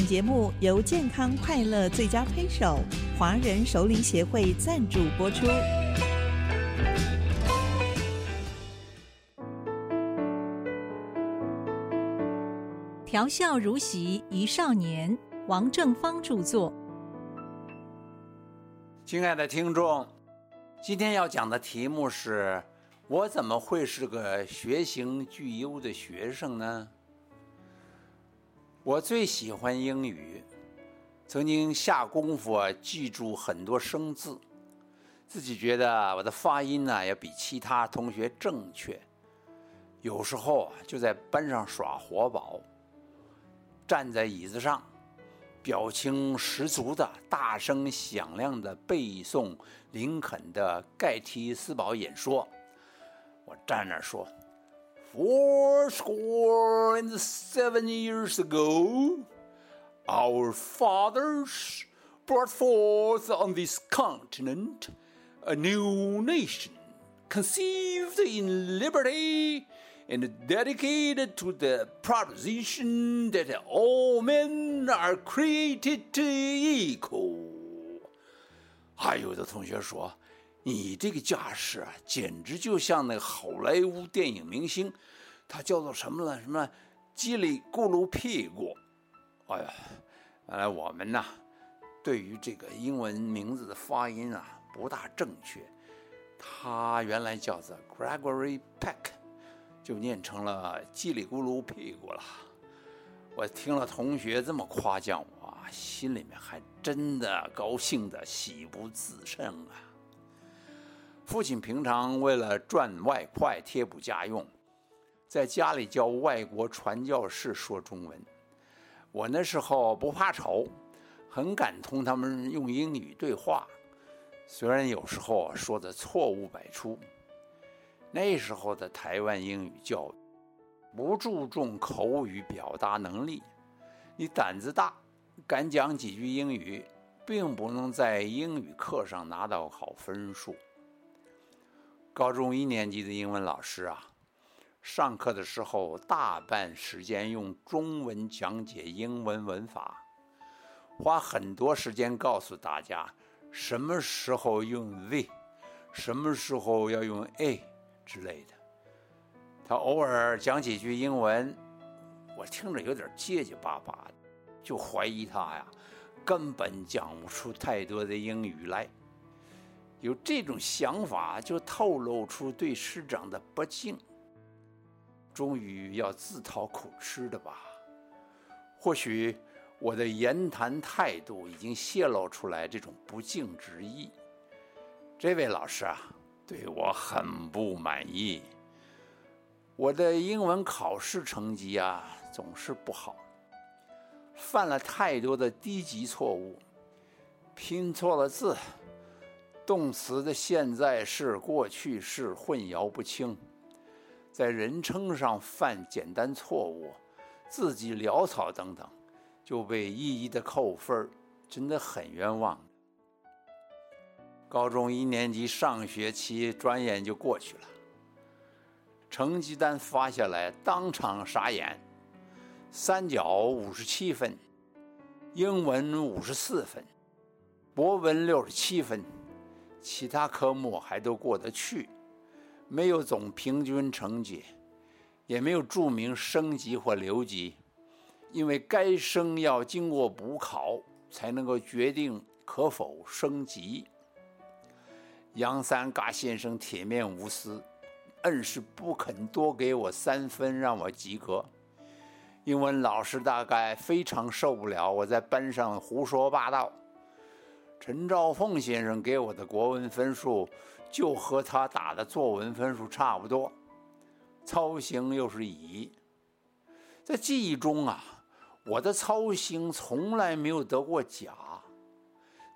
本节目由健康快乐最佳推手华人首领协会赞助播出。调笑如席一少年，王正芳著作。亲爱的听众，今天要讲的题目是：我怎么会是个学行俱优的学生呢？我最喜欢英语，曾经下功夫记住很多生字，自己觉得我的发音呢也比其他同学正确。有时候就在班上耍活宝，站在椅子上。表情十足的大声响亮的背诵林肯的盖提斯堡演说，我站那说 ：“Four score and seven years ago, our fathers brought forth on this continent a new nation, conceived in liberty.” and dedicated to the proposition that all men are created equal。还有的同学说：“ 你这个架势啊，简直就像那好莱坞电影明星，他叫做什么了？什么叽里咕噜屁股？哎呀，原来我们呐，对于这个英文名字的发音啊，不大正确。他原来叫做 Gregory Peck。”就念成了叽里咕噜屁股了。我听了同学这么夸奖我，心里面还真的高兴的喜不自胜啊。父亲平常为了赚外快贴补家用，在家里教外国传教士说中文。我那时候不怕丑，很敢同他们用英语对话，虽然有时候说的错误百出。那时候的台湾英语教育不注重口语表达能力，你胆子大，敢讲几句英语，并不能在英语课上拿到好分数。高中一年级的英文老师啊，上课的时候大半时间用中文讲解英文文法，花很多时间告诉大家什么时候用 the，什么时候要用 a。之类的，他偶尔讲几句英文，我听着有点结结巴巴的，就怀疑他呀，根本讲不出太多的英语来。有这种想法，就透露出对师长的不敬。终于要自讨苦吃的吧？或许我的言谈态度已经泄露出来这种不敬之意。这位老师啊。对我很不满意，我的英文考试成绩啊总是不好，犯了太多的低级错误，拼错了字，动词的现在式、过去式混淆不清，在人称上犯简单错误，字迹潦草等等，就被一一的扣分真的很冤枉。高中一年级上学期转眼就过去了，成绩单发下来，当场傻眼。三角五十七分，英文五十四分，博文六十七分，其他科目还都过得去，没有总平均成绩，也没有注明升级或留级，因为该生要经过补考才能够决定可否升级。杨三嘎先生铁面无私，硬是不肯多给我三分，让我及格。英文老师大概非常受不了我在班上胡说八道。陈兆凤先生给我的国文分数就和他打的作文分数差不多，操行又是乙。在记忆中啊，我的操行从来没有得过甲。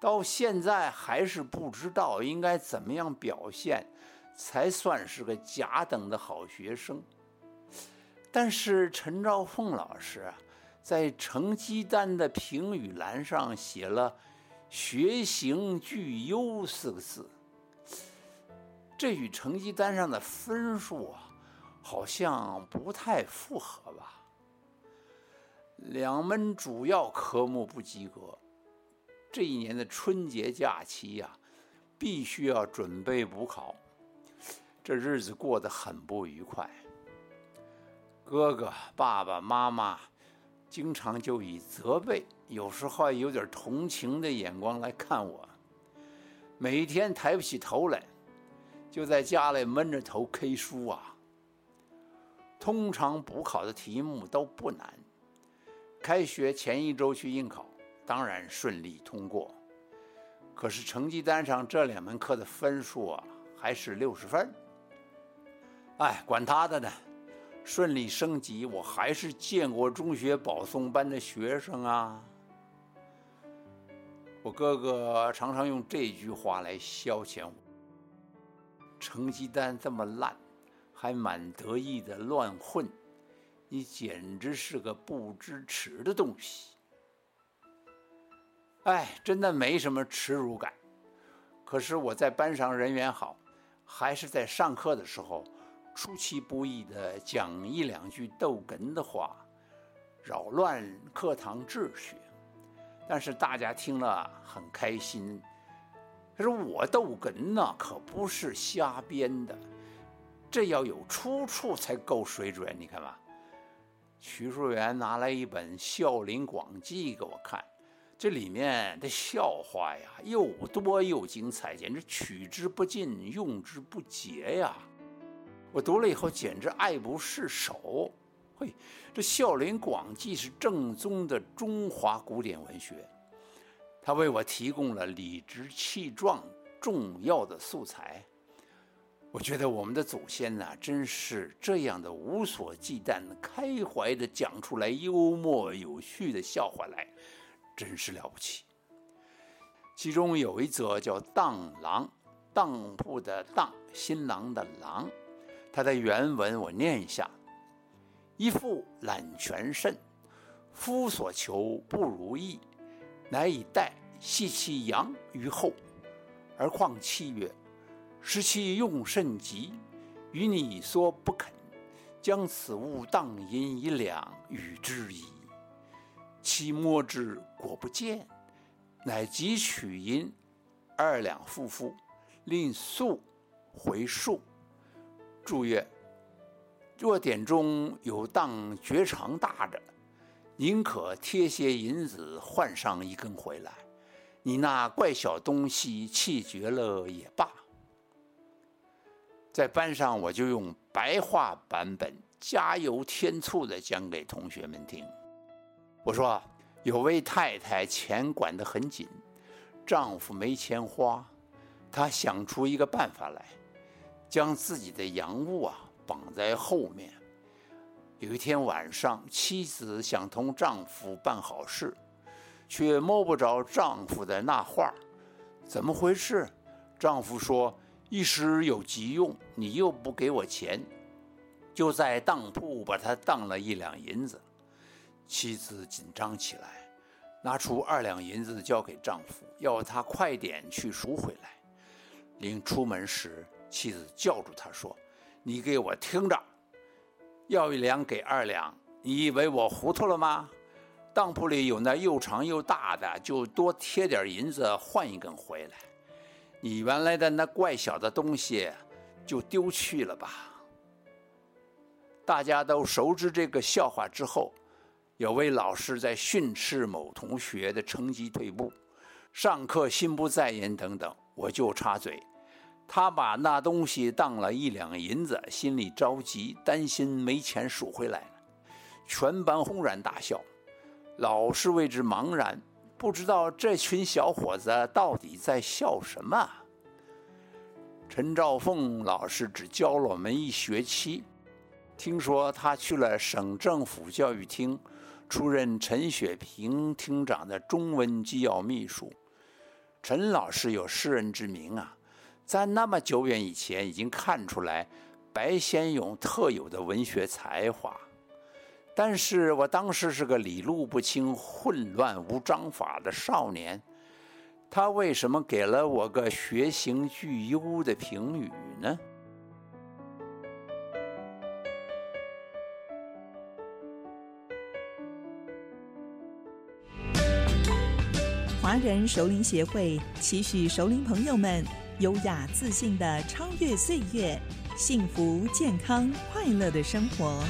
到现在还是不知道应该怎么样表现，才算是个甲等的好学生。但是陈兆凤老师啊在成绩单的评语栏上写了“学行俱优”四个字，这与成绩单上的分数啊，好像不太符合吧？两门主要科目不及格，这一年的春节假期呀，必须要准备补考，这日子过得很不愉快。哥哥、爸爸妈妈经常就以责备，有时候还有点同情的眼光来看我。每天抬不起头来，就在家里闷着头 K 书啊。通常补考的题目都不难。开学前一周去应考，当然顺利通过。可是成绩单上这两门课的分数啊，还是六十分。哎，管他的呢，顺利升级，我还是建国中学保送班的学生啊。我哥哥常常用这句话来消遣我：成绩单这么烂，还蛮得意的乱混。你简直是个不知耻的东西！哎，真的没什么耻辱感。可是我在班上人缘好，还是在上课的时候出其不意的讲一两句逗哏的话，扰乱课堂秩序。但是大家听了很开心。可是我逗哏呢，可不是瞎编的，这要有出处才够水准。你看吧。徐树元拿来一本《笑林广记》给我看，这里面的笑话呀，又多又精彩，简直取之不尽，用之不竭呀！我读了以后简直爱不释手。嘿，这《笑林广记》是正宗的中华古典文学，它为我提供了理直气壮重要的素材。我觉得我们的祖先呐，真是这样的无所忌惮、开怀的讲出来幽默有趣的笑话来，真是了不起。其中有一则叫《当郎》，当铺的当，新郎的郎。它的原文我念一下：一父揽权甚，夫所求不如意，乃以待系其阳于后，而况妻曰。使其用甚急，与你说不肯，将此物当银一两与之矣。其摸之，果不见，乃即取银二两付夫，令速回数。注曰：若典中有当绝长大的，宁可贴些银子换上一根回来。你那怪小东西气绝了也罢。在班上，我就用白话版本加油添醋的讲给同学们听。我说，有位太太钱管得很紧，丈夫没钱花，她想出一个办法来，将自己的洋物啊绑在后面。有一天晚上，妻子想同丈夫办好事，却摸不着丈夫的那画，怎么回事？丈夫说。一时有急用，你又不给我钱，就在当铺把他当了一两银子。妻子紧张起来，拿出二两银子交给丈夫，要他快点去赎回来。临出门时，妻子叫住他说：“你给我听着，要一两给二两，你以为我糊涂了吗？当铺里有那又长又大的，就多贴点银子换一根回来。”你原来的那怪小的东西，就丢去了吧。大家都熟知这个笑话之后，有位老师在训斥某同学的成绩退步，上课心不在焉等等，我就插嘴，他把那东西当了一两银子，心里着急，担心没钱赎回来了。全班轰然大笑，老师为之茫然。不知道这群小伙子到底在笑什么。陈兆凤老师只教了我们一学期，听说他去了省政府教育厅，出任陈雪萍厅长的中文机要秘书。陈老师有诗人之名啊，在那么久远以前已经看出来白先勇特有的文学才华。但是我当时是个理路不清、混乱无章法的少年，他为什么给了我个学行俱优的评语呢？华人熟龄协会期许熟龄朋友们优雅自信的超越岁月，幸福健康快乐的生活。